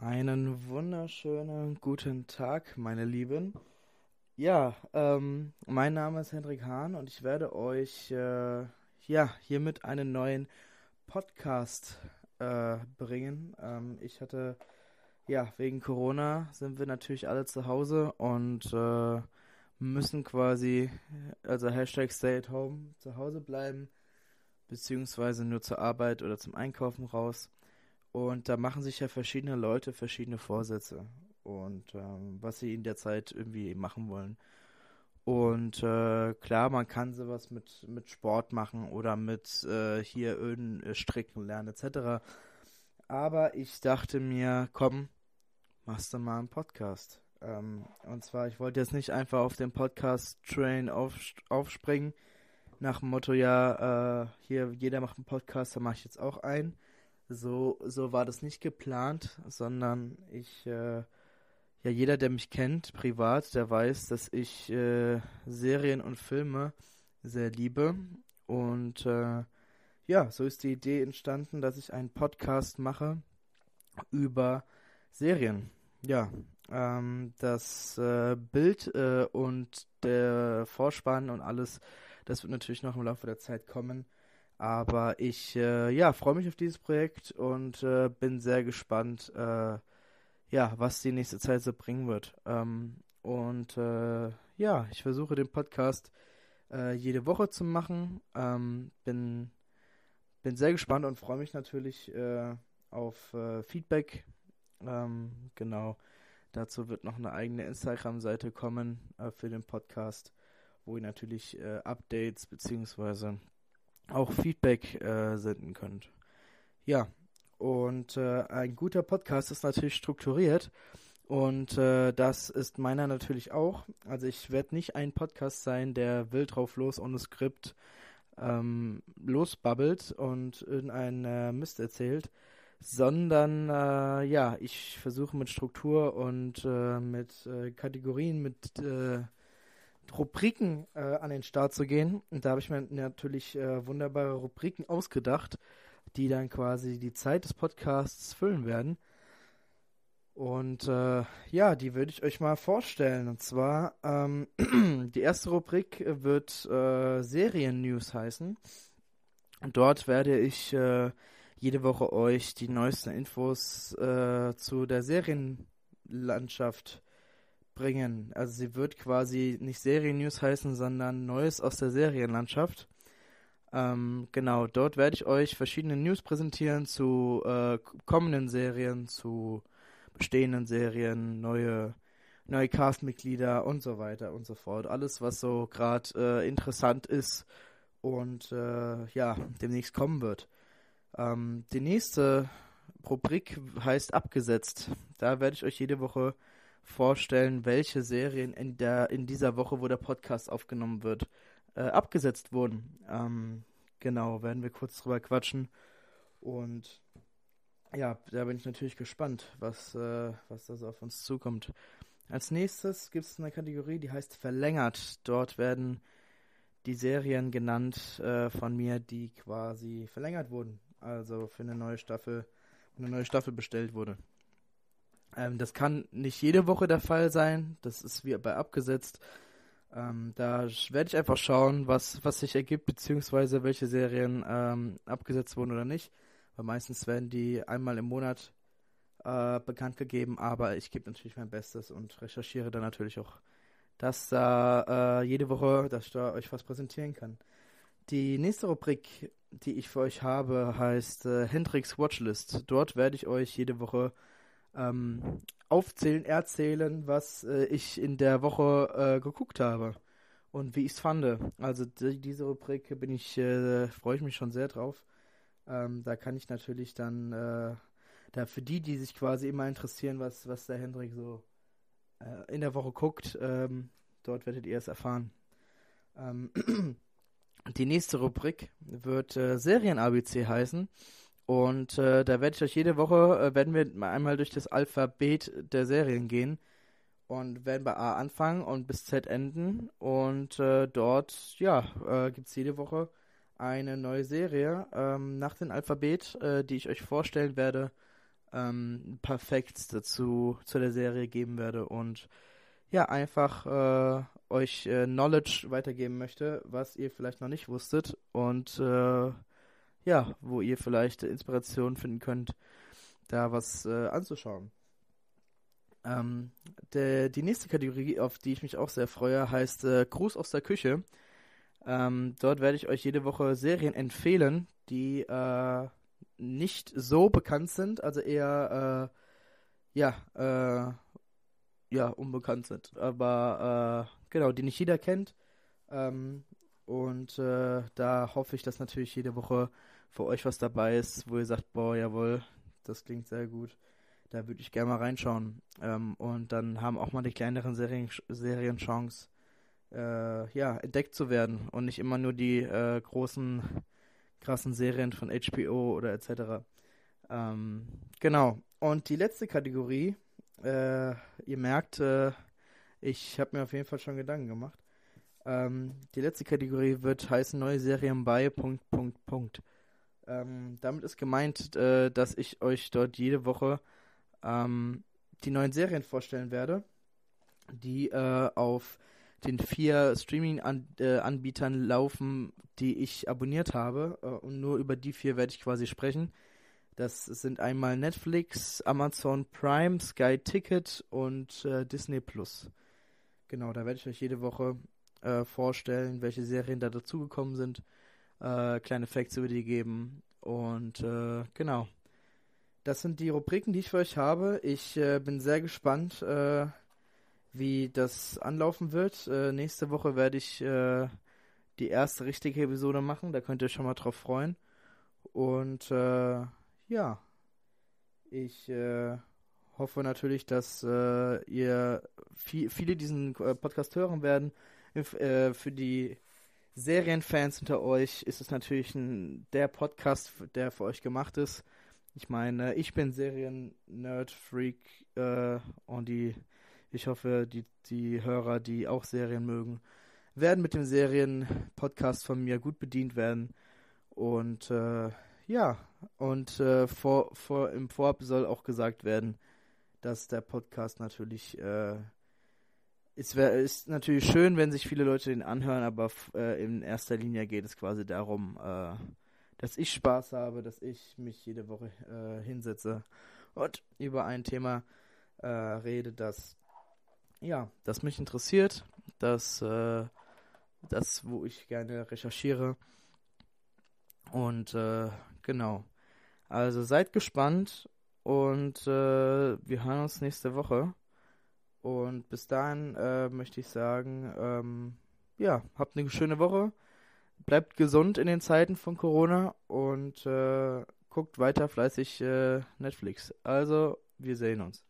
Einen wunderschönen guten Tag, meine Lieben. Ja, ähm, mein Name ist Hendrik Hahn und ich werde euch äh, ja hiermit einen neuen Podcast äh, bringen. Ähm, ich hatte ja wegen Corona sind wir natürlich alle zu Hause und äh, müssen quasi also Hashtag Stay at Home zu Hause bleiben beziehungsweise nur zur Arbeit oder zum Einkaufen raus. Und da machen sich ja verschiedene Leute verschiedene Vorsätze und ähm, was sie in der Zeit irgendwie machen wollen. Und äh, klar, man kann sowas mit, mit Sport machen oder mit äh, hier Öden äh, stricken lernen etc. Aber ich dachte mir, komm, machst du mal einen Podcast. Ähm, und zwar, ich wollte jetzt nicht einfach auf den Podcast-Train auf, aufspringen, nach dem Motto, ja, äh, hier, jeder macht einen Podcast, da mache ich jetzt auch einen so, so war das nicht geplant, sondern ich, äh, ja, jeder, der mich kennt, privat, der weiß, dass ich äh, Serien und Filme sehr liebe. Und äh, ja, so ist die Idee entstanden, dass ich einen Podcast mache über Serien. Ja, ähm, das äh, Bild äh, und der Vorspann und alles, das wird natürlich noch im Laufe der Zeit kommen. Aber ich äh, ja, freue mich auf dieses Projekt und äh, bin sehr gespannt, äh, ja, was die nächste Zeit so bringen wird. Ähm, und äh, ja, ich versuche den Podcast äh, jede Woche zu machen. Ähm, bin, bin sehr gespannt und freue mich natürlich äh, auf Feedback. Ähm, genau. Dazu wird noch eine eigene Instagram-Seite kommen für den Podcast, wo ihr natürlich Updates beziehungsweise auch Feedback äh, senden könnt. Ja, und äh, ein guter Podcast ist natürlich strukturiert und äh, das ist meiner natürlich auch. Also ich werde nicht ein Podcast sein, der wild drauf los ohne Skript ähm, losbabbelt und irgendein äh, Mist erzählt, sondern äh, ja, ich versuche mit Struktur und äh, mit äh, Kategorien, mit äh, Rubriken äh, an den Start zu gehen. Und da habe ich mir natürlich äh, wunderbare Rubriken ausgedacht, die dann quasi die Zeit des Podcasts füllen werden. Und äh, ja, die würde ich euch mal vorstellen. Und zwar, ähm, die erste Rubrik wird äh, Serien-News heißen. Und dort werde ich äh, jede Woche euch die neuesten Infos äh, zu der Serienlandschaft bringen. Also sie wird quasi nicht Serien-News heißen, sondern Neues aus der Serienlandschaft. Ähm, genau, dort werde ich euch verschiedene News präsentieren zu äh, kommenden Serien, zu bestehenden Serien, neue, neue Castmitglieder und so weiter und so fort. Alles, was so gerade äh, interessant ist und äh, ja, demnächst kommen wird. Ähm, die nächste Rubrik heißt Abgesetzt. Da werde ich euch jede Woche vorstellen, welche Serien in der in dieser Woche, wo der Podcast aufgenommen wird, äh, abgesetzt wurden. Ähm, genau, werden wir kurz drüber quatschen. Und ja, da bin ich natürlich gespannt, was, äh, was da so auf uns zukommt. Als nächstes gibt es eine Kategorie, die heißt Verlängert. Dort werden die Serien genannt äh, von mir, die quasi verlängert wurden. Also für eine neue Staffel, eine neue Staffel bestellt wurde. Ähm, das kann nicht jede Woche der Fall sein. Das ist wie bei abgesetzt. Ähm, da werde ich einfach schauen, was, was sich ergibt, beziehungsweise welche Serien ähm, abgesetzt wurden oder nicht. Weil meistens werden die einmal im Monat äh, bekannt gegeben, aber ich gebe natürlich mein Bestes und recherchiere dann natürlich auch, dass da äh, jede Woche, dass ich da euch was präsentieren kann. Die nächste Rubrik, die ich für euch habe, heißt äh, Hendrix Watchlist. Dort werde ich euch jede Woche ähm, aufzählen, erzählen, was äh, ich in der Woche äh, geguckt habe und wie ich es fand. Also die, diese Rubrik bin ich, äh, freue ich mich schon sehr drauf. Ähm, da kann ich natürlich dann, äh, da für die, die sich quasi immer interessieren, was, was der Hendrik so äh, in der Woche guckt, ähm, dort werdet ihr es erfahren. Ähm, die nächste Rubrik wird äh, Serien-ABC heißen. Und äh, da werde ich euch jede Woche, äh, werden wir einmal durch das Alphabet der Serien gehen und werden bei A anfangen und bis Z enden. Und äh, dort, ja, äh, gibt es jede Woche eine neue Serie ähm, nach dem Alphabet, äh, die ich euch vorstellen werde. ähm, perfekt dazu zu der Serie geben werde und ja, einfach äh, euch äh, Knowledge weitergeben möchte, was ihr vielleicht noch nicht wusstet und äh, ja, wo ihr vielleicht Inspiration finden könnt, da was äh, anzuschauen. Ähm, der, die nächste Kategorie, auf die ich mich auch sehr freue, heißt äh, Gruß aus der Küche. Ähm, dort werde ich euch jede Woche Serien empfehlen, die äh, nicht so bekannt sind, also eher äh, ja, äh, ja, unbekannt sind. Aber äh, genau, die nicht jeder kennt. Ähm, und äh, da hoffe ich, dass natürlich jede Woche für euch was dabei ist, wo ihr sagt, boah, jawohl, das klingt sehr gut. Da würde ich gerne mal reinschauen. Ähm, und dann haben auch mal die kleineren Serien, Serien Chance, äh, ja, entdeckt zu werden und nicht immer nur die äh, großen, krassen Serien von HBO oder etc. Ähm, genau. Und die letzte Kategorie, äh, ihr merkt, äh, ich habe mir auf jeden Fall schon Gedanken gemacht. Ähm, die letzte Kategorie wird heißen neue Serien bei Punkt Punkt Punkt. Ähm, damit ist gemeint, äh, dass ich euch dort jede Woche ähm, die neuen Serien vorstellen werde, die äh, auf den vier Streaming-Anbietern äh, laufen, die ich abonniert habe. Äh, und nur über die vier werde ich quasi sprechen. Das sind einmal Netflix, Amazon Prime, Sky Ticket und äh, Disney Plus. Genau, da werde ich euch jede Woche äh, vorstellen, welche Serien da dazugekommen sind, äh, kleine Facts über die geben und äh, genau. Das sind die Rubriken, die ich für euch habe. Ich äh, bin sehr gespannt, äh, wie das anlaufen wird. nächste Woche werde ich die erste richtige Episode machen, da könnt ihr schon mal drauf freuen. Und ja, ich äh, hoffe natürlich, dass äh, ihr viel, viele diesen äh, Podcast hören werden. Äh, für die Serienfans unter euch ist es natürlich ein, der Podcast, der für euch gemacht ist. Ich meine, ich bin Serien-Nerd-Freak äh, und die, ich hoffe, die, die Hörer, die auch Serien mögen, werden mit dem Serien-Podcast von mir gut bedient werden. Und äh, ja, und äh, vor, vor, im Vorab soll auch gesagt werden, dass der Podcast natürlich, äh, es wär, ist natürlich schön, wenn sich viele Leute den anhören, aber äh, in erster Linie geht es quasi darum, äh, dass ich Spaß habe, dass ich mich jede Woche äh, hinsetze und über ein Thema äh, rede, das ja, das mich interessiert, das, äh, das, wo ich gerne recherchiere. Und äh, Genau. Also seid gespannt und wir hören uns nächste Woche. Und bis dahin äh, möchte ich sagen, ähm, ja, habt eine schöne Woche. Bleibt gesund in den Zeiten von Corona und äh, guckt weiter fleißig äh, Netflix. Also, wir sehen uns.